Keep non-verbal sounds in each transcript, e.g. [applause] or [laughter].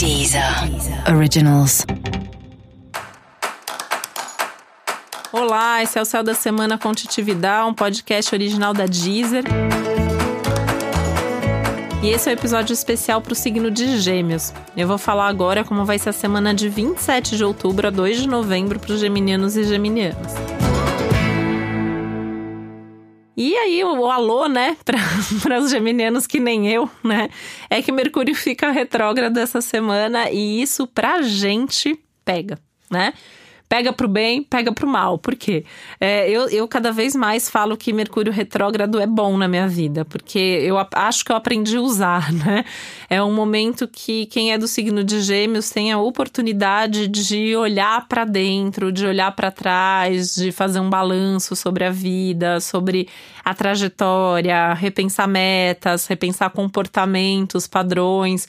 Deezer Originals. Olá, esse é o Céu da Semana com Titividade, um podcast original da Deezer. E esse é o um episódio especial para o signo de Gêmeos. Eu vou falar agora como vai ser a semana de 27 de outubro a 2 de novembro para os geminianos e geminianas. E aí, o, o alô, né, [laughs] para os geminianos que nem eu, né, é que Mercúrio fica retrógrado essa semana e isso pra gente pega, né? Pega pro bem, pega pro mal. Por quê? É, eu, eu cada vez mais falo que Mercúrio retrógrado é bom na minha vida, porque eu acho que eu aprendi a usar, [laughs] né? É um momento que quem é do signo de Gêmeos tem a oportunidade de olhar para dentro, de olhar para trás, de fazer um balanço sobre a vida, sobre a trajetória, repensar metas, repensar comportamentos, padrões.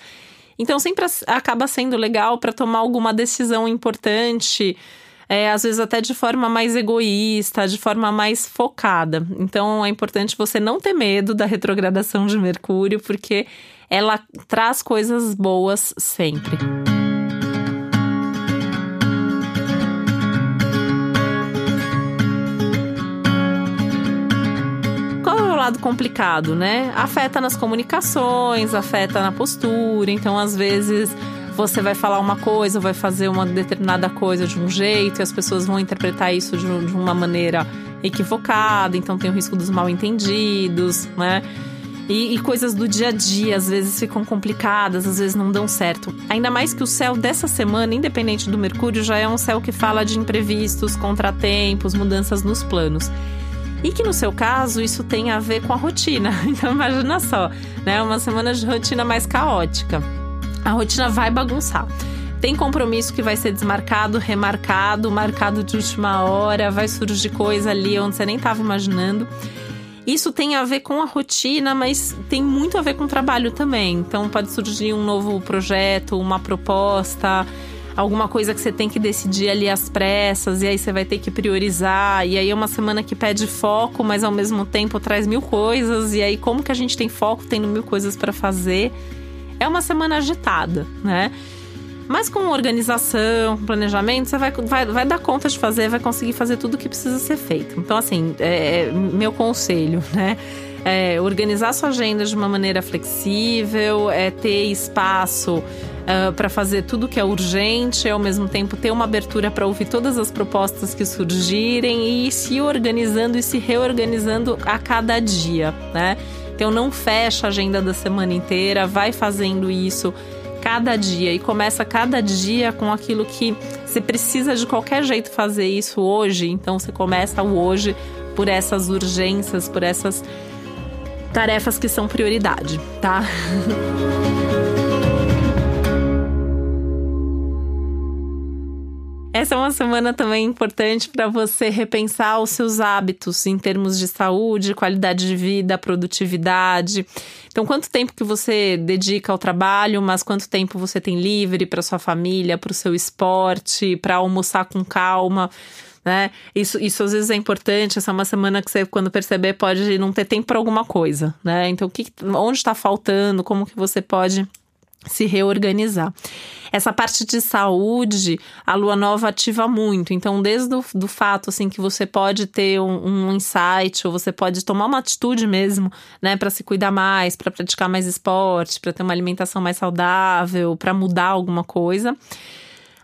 Então sempre acaba sendo legal para tomar alguma decisão importante é, às vezes até de forma mais egoísta, de forma mais focada. Então é importante você não ter medo da retrogradação de Mercúrio, porque ela traz coisas boas sempre. É lado complicado, né? Afeta nas comunicações, afeta na postura, então às vezes você vai falar uma coisa, vai fazer uma determinada coisa de um jeito e as pessoas vão interpretar isso de, de uma maneira equivocada, então tem o risco dos mal entendidos, né? E, e, coisas do dia a dia às vezes ficam complicadas, às vezes não dão certo. Ainda mais que o céu dessa semana, independente do Mercúrio, já é um céu que fala de imprevistos, contratempos, mudanças nos planos. E que no seu caso isso tem a ver com a rotina. [laughs] Então imagina só, né? Uma semana de rotina mais caótica a rotina vai bagunçar. Tem compromisso que vai ser desmarcado, remarcado, marcado de última hora, vai surgir coisa ali onde você nem estava imaginando. Isso tem a ver com a rotina, mas tem muito a ver com o trabalho também. Então pode surgir um novo projeto, uma proposta, alguma coisa que você tem que decidir ali às pressas, e aí você vai ter que priorizar. E aí é uma semana que pede foco, mas ao mesmo tempo traz mil coisas. E aí, como que a gente tem foco tendo mil coisas para fazer? É uma semana agitada, né? Mas com organização, planejamento, você vai, vai, vai dar conta de fazer, vai conseguir fazer tudo o que precisa ser feito. Então, assim, é, é meu conselho, [laughs] né? É organizar sua agenda de uma maneira flexível, é ter espaço uh, para fazer tudo que é urgente, ao mesmo tempo ter uma abertura para ouvir todas as propostas que surgirem e ir se organizando e se reorganizando a cada dia, né? Então não fecha a agenda da semana inteira, vai fazendo isso cada dia e começa cada dia com aquilo que você precisa de qualquer jeito fazer isso hoje. Então você começa o hoje por essas urgências, por essas tarefas que são prioridade, tá? [laughs] Essa é uma semana também importante para você repensar os seus hábitos em termos de saúde, qualidade de vida, produtividade. Então, quanto tempo que você dedica ao trabalho, mas quanto tempo você tem livre para sua família, para o seu esporte, para almoçar com calma. Né? Isso, isso às vezes é importante. Essa é uma semana que você, quando perceber, pode não ter tempo para alguma coisa, né? Então, o que, onde está faltando? Como que você pode se reorganizar. Essa parte de saúde, a lua nova ativa muito. Então, desde o do fato assim que você pode ter um, um insight ou você pode tomar uma atitude mesmo, né, para se cuidar mais, para praticar mais esporte, para ter uma alimentação mais saudável, para mudar alguma coisa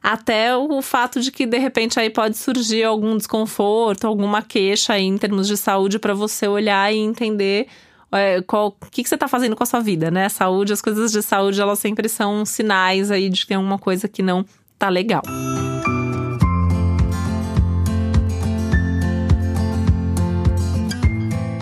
até o fato de que de repente aí pode surgir algum desconforto, alguma queixa aí em termos de saúde para você olhar e entender é, qual, o que, que você está fazendo com a sua vida, né? Saúde, as coisas de saúde, elas sempre são sinais aí de que tem alguma coisa que não tá legal.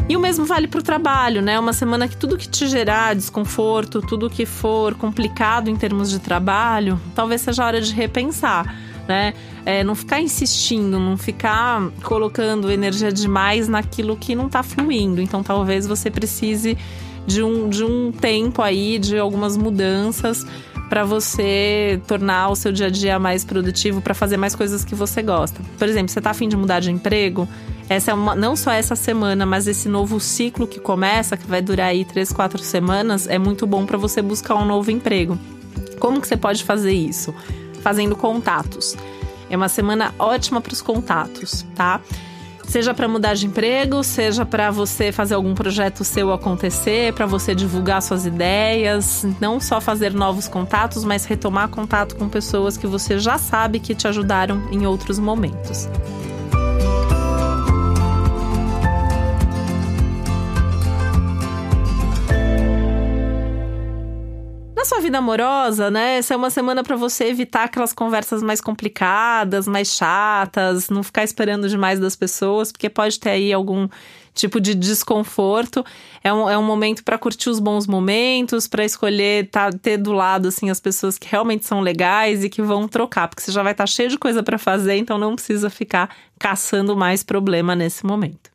E o mesmo vale para o trabalho, né? Uma semana que tudo que te gerar desconforto, tudo que for complicado em termos de trabalho, talvez seja hora de repensar né? É, não ficar insistindo, não ficar colocando energia demais naquilo que não está fluindo. Então, talvez você precise de um, de um tempo aí, de algumas mudanças para você tornar o seu dia a dia mais produtivo, para fazer mais coisas que você gosta. Por exemplo, você está afim de mudar de emprego? Essa é uma, não só essa semana, mas esse novo ciclo que começa, que vai durar aí três, quatro semanas, é muito bom para você buscar um novo emprego. Como que você pode fazer isso? Fazendo contatos. É uma semana ótima para os contatos, tá? Seja para mudar de emprego, seja para você fazer algum projeto seu acontecer, para você divulgar suas ideias, não só fazer novos contatos, mas retomar contato com pessoas que você já sabe que te ajudaram em outros momentos. Sua vida amorosa, né? Essa é uma semana para você evitar aquelas conversas mais complicadas, mais chatas, não ficar esperando demais das pessoas, porque pode ter aí algum tipo de desconforto. É um, é um momento para curtir os bons momentos, para escolher tá, ter do lado assim as pessoas que realmente são legais e que vão trocar, porque você já vai estar tá cheio de coisa para fazer, então não precisa ficar caçando mais problema nesse momento.